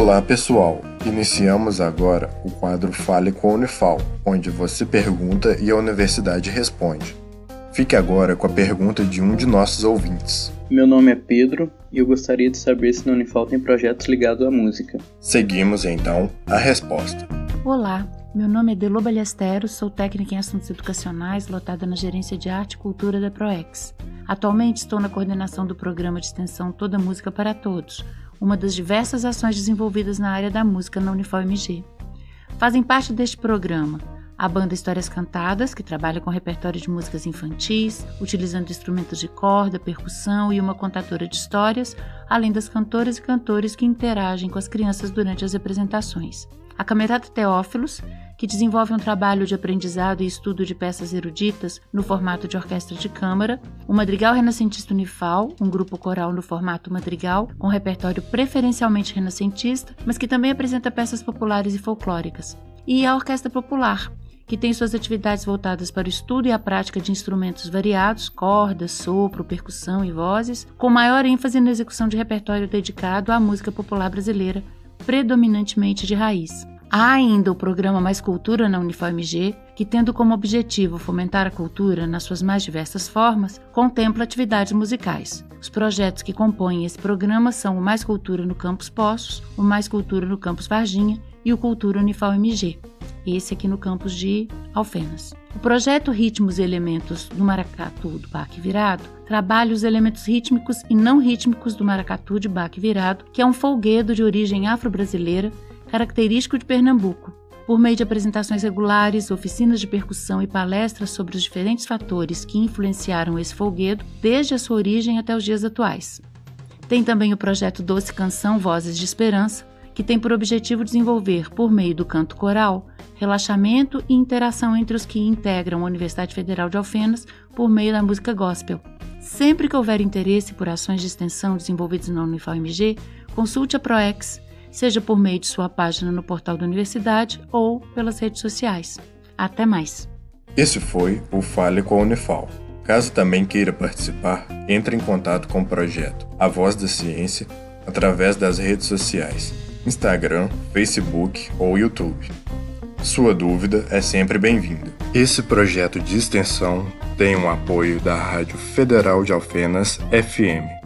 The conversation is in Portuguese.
Olá pessoal, iniciamos agora o quadro Fale com a Unifal, onde você pergunta e a universidade responde. Fique agora com a pergunta de um de nossos ouvintes. Meu nome é Pedro e eu gostaria de saber se na Unifal tem projetos ligados à música. Seguimos então a resposta. Olá, meu nome é Delo Balestero, sou técnica em assuntos educacionais lotada na gerência de arte e cultura da ProEx. Atualmente estou na coordenação do programa de extensão Toda Música para Todos, uma das diversas ações desenvolvidas na área da música na Unifor-MG. Fazem parte deste programa a banda Histórias Cantadas, que trabalha com repertório de músicas infantis, utilizando instrumentos de corda, percussão e uma contadora de histórias, além das cantoras e cantores que interagem com as crianças durante as apresentações. A Camerata Teófilos, que desenvolve um trabalho de aprendizado e estudo de peças eruditas no formato de orquestra de câmara, o Madrigal Renascentista Unifal, um grupo coral no formato madrigal, com repertório preferencialmente renascentista, mas que também apresenta peças populares e folclóricas, e a Orquestra Popular, que tem suas atividades voltadas para o estudo e a prática de instrumentos variados, cordas, sopro, percussão e vozes, com maior ênfase na execução de repertório dedicado à música popular brasileira, predominantemente de raiz. Há ainda o programa Mais Cultura na UniFOMG, que, tendo como objetivo fomentar a cultura nas suas mais diversas formas, contempla atividades musicais. Os projetos que compõem esse programa são o Mais Cultura no Campus Poços, o Mais Cultura no Campus Varginha e o Cultura UniFOMG, esse aqui no campus de Alfenas. O projeto Ritmos e Elementos do Maracatu do Baque Virado trabalha os elementos rítmicos e não rítmicos do maracatu de baque virado, que é um folguedo de origem afro-brasileira característico de Pernambuco, por meio de apresentações regulares, oficinas de percussão e palestras sobre os diferentes fatores que influenciaram esse folguedo desde a sua origem até os dias atuais. Tem também o projeto Doce Canção Vozes de Esperança, que tem por objetivo desenvolver, por meio do canto coral, relaxamento e interação entre os que integram a Universidade Federal de Alfenas por meio da música gospel. Sempre que houver interesse por ações de extensão desenvolvidas na UniFAMG, consulte a ProEx seja por meio de sua página no portal da universidade ou pelas redes sociais. Até mais! Esse foi o Fale com a Unifal. Caso também queira participar, entre em contato com o projeto A Voz da Ciência através das redes sociais, Instagram, Facebook ou YouTube. Sua dúvida é sempre bem-vinda. Esse projeto de extensão tem o um apoio da Rádio Federal de Alfenas FM